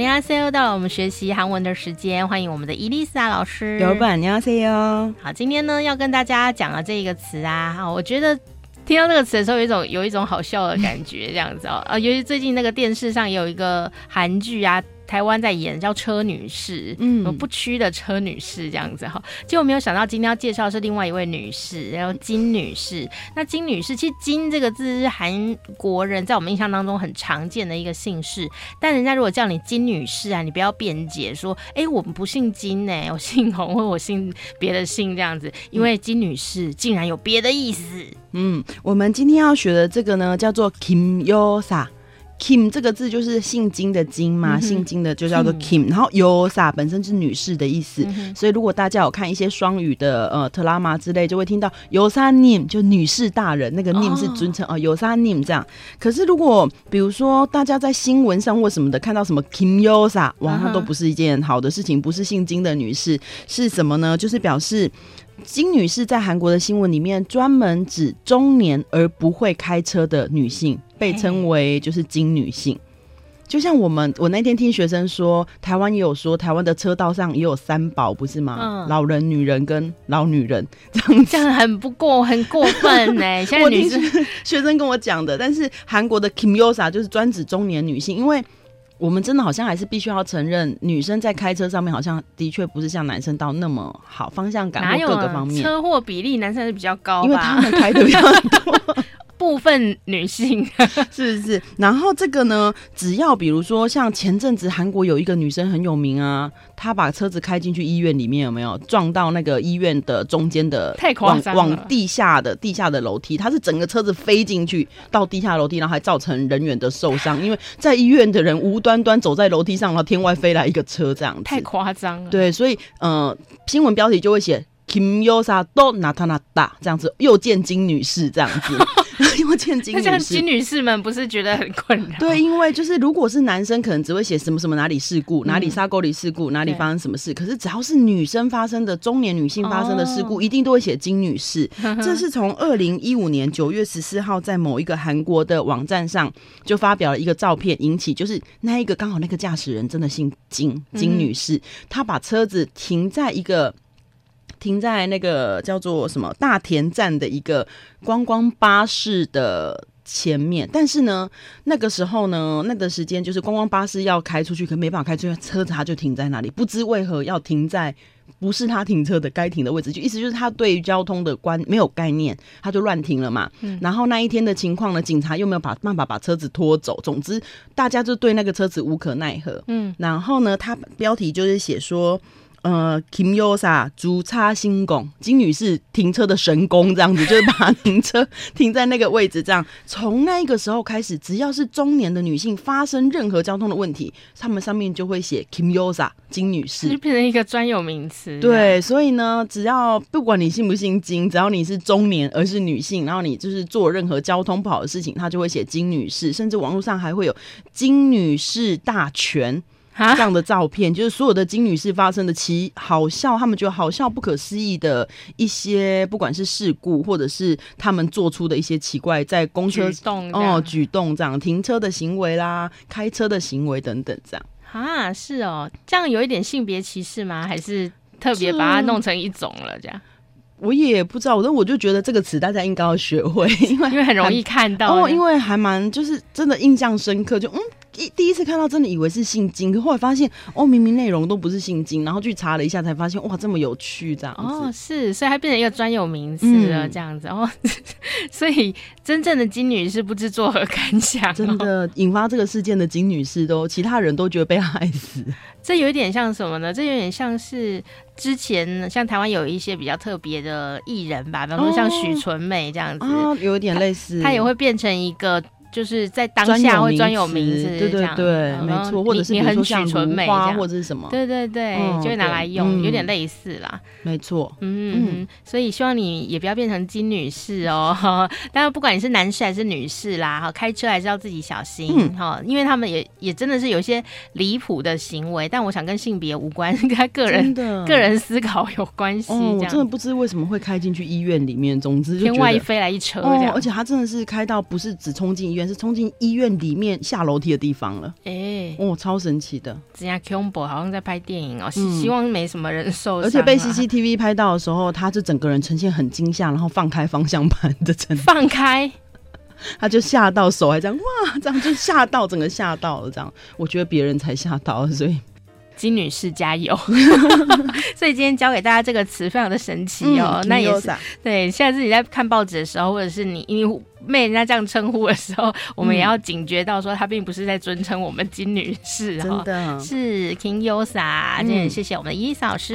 大家好，又到了我们学习韩文的时间，欢迎我们的伊丽莎老师。有本，大家好。好，今天呢要跟大家讲的这一个词啊，好，我觉得听到这个词的时候，有一种有一种好笑的感觉，这样子哦，啊，尤其最近那个电视上也有一个韩剧啊。台湾在演叫车女士，嗯，不屈的车女士这样子哈，结果没有想到今天要介绍的是另外一位女士，然后金女士。那金女士其实“金”这个字是韩国人在我们印象当中很常见的一个姓氏，但人家如果叫你金女士啊，你不要辩解说，哎、欸，我们不姓金呢、欸，我姓洪或我姓别的姓这样子，因为金女士竟然有别的意思。嗯，我们今天要学的这个呢，叫做 Kim Yosa。Kim 这个字就是姓金的金嘛，嗯、姓金的就叫做 Kim，然后 Yosa 本身是女士的意思，嗯、所以如果大家有看一些双语的呃特拉玛之类，就会听到 Yosa Nim 就女士大人，那个 Nim 是尊称哦，Yosa Nim 这样。可是如果比如说大家在新闻上或什么的看到什么 Kim Yosa，哇，那都不是一件好的事情，不是姓金的女士。是什么呢？就是表示。金女士在韩国的新闻里面专门指中年而不会开车的女性，被称为就是金女性。就像我们，我那天听学生说，台湾也有说，台湾的车道上也有三宝，不是吗？嗯，老人、女人跟老女人这样子，这样很不过，很过分呢、欸。现在女生学生跟我讲的，但是韩国的 Kim Yosa 就是专指中年女性，因为。我们真的好像还是必须要承认，女生在开车上面好像的确不是像男生到那么好方向感或各个方面，车祸比例男生是比较高，因为他们开的比较多。部分女性 是不是？然后这个呢，只要比如说像前阵子韩国有一个女生很有名啊，她把车子开进去医院里面，有没有撞到那个医院的中间的太夸张了，往地下的地下的楼梯，她是整个车子飞进去到地下楼梯，然后还造成人员的受伤，因为在医院的人无端端走在楼梯上，然后天外飞来一个车这样子，太夸张了。对，所以呃，新闻标题就会写 Kim Yosa do natanata 这样子，又见金女士这样子。又见金女士，金女士们不是觉得很困扰？对，因为就是如果是男生，可能只会写什么什么哪里事故，嗯、哪里沙沟里事故，哪里发生什么事。可是只要是女生发生的中年女性发生的事故，哦、一定都会写金女士。这是从二零一五年九月十四号在某一个韩国的网站上就发表了一个照片，引起就是那一个刚好那个驾驶人真的姓金，金女士，嗯、她把车子停在一个。停在那个叫做什么大田站的一个观光巴士的前面，但是呢，那个时候呢，那个时间就是观光巴士要开出去，可没办法开出去，车子它就停在那里，不知为何要停在不是他停车的该停的位置，就意思就是他对于交通的观没有概念，他就乱停了嘛。嗯、然后那一天的情况呢，警察又没有把办法把车子拖走，总之大家就对那个车子无可奈何。嗯，然后呢，他标题就是写说。呃，Kim Yosa 主差新拱，金女士停车的神功，这样子就是把停车停在那个位置，这样从那个时候开始，只要是中年的女性发生任何交通的问题，他们上面就会写 Kim Yosa 金女士，就变成一个专有名词。对，所以呢，只要不管你信不信金，只要你是中年而是女性，然后你就是做任何交通不好的事情，他就会写金女士，甚至网络上还会有金女士大全。这样的照片，就是所有的金女士发生的奇好笑，他们觉得好笑、不可思议的一些，不管是事故，或者是他们做出的一些奇怪在公车举动哦举动这样停车的行为啦、开车的行为等等这样啊，是哦，这样有一点性别歧视吗？还是特别把它弄成一种了？这样我也不知道，但我就觉得这个词大家应该要学会，因为 因为很容易看到哦，因为还蛮就是真的印象深刻，就嗯。一第一次看到，真的以为是姓金，可后来发现哦，明明内容都不是姓金，然后去查了一下，才发现哇，这么有趣，这样子。哦，是，所以它变成一个专有名词了，这样子，然后、所以真正的金女士不知作何感想、哦，真的引发这个事件的金女士都，其他人都觉得被害死，这有一点像什么呢？这有点像是之前像台湾有一些比较特别的艺人吧，比方说像许纯美这样子，哦哦、有点类似，她也会变成一个。就是在当下会专有名词，对对对，没错，或者是你很许纯美花或者是什么，对对对，就会拿来用，有点类似啦，没错，嗯嗯，所以希望你也不要变成金女士哦，当然不管你是男士还是女士啦，哈，开车还是要自己小心哈，因为他们也也真的是有一些离谱的行为，但我想跟性别无关，跟他个人的个人思考有关系。我真的不知为什么会开进去医院里面，总之天外飞来一车，而且他真的是开到不是只冲进医院，是冲进医院里面下楼梯的地方了。哎，哦，超神奇的，这样恐怖，好像在拍电影哦。希望没什么人受伤，而且被 CCTV 拍到的时候，他就整个人呈现很惊吓，然后放开方向盘的程度，放开。他就吓到手还这样哇，这样就吓到整个吓到了这样，我觉得别人才吓到，所以金女士加油。所以今天教给大家这个词非常的神奇哦，嗯、那也是对。下次你在看报纸的时候，或者是你因为被人家这样称呼的时候，我们也要警觉到说他并不是在尊称我们金女士哈，真的是 King Yosa。今天谢谢我们的伊萨老师。